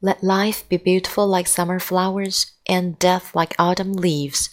Let life be beautiful like summer flowers and death like autumn leaves.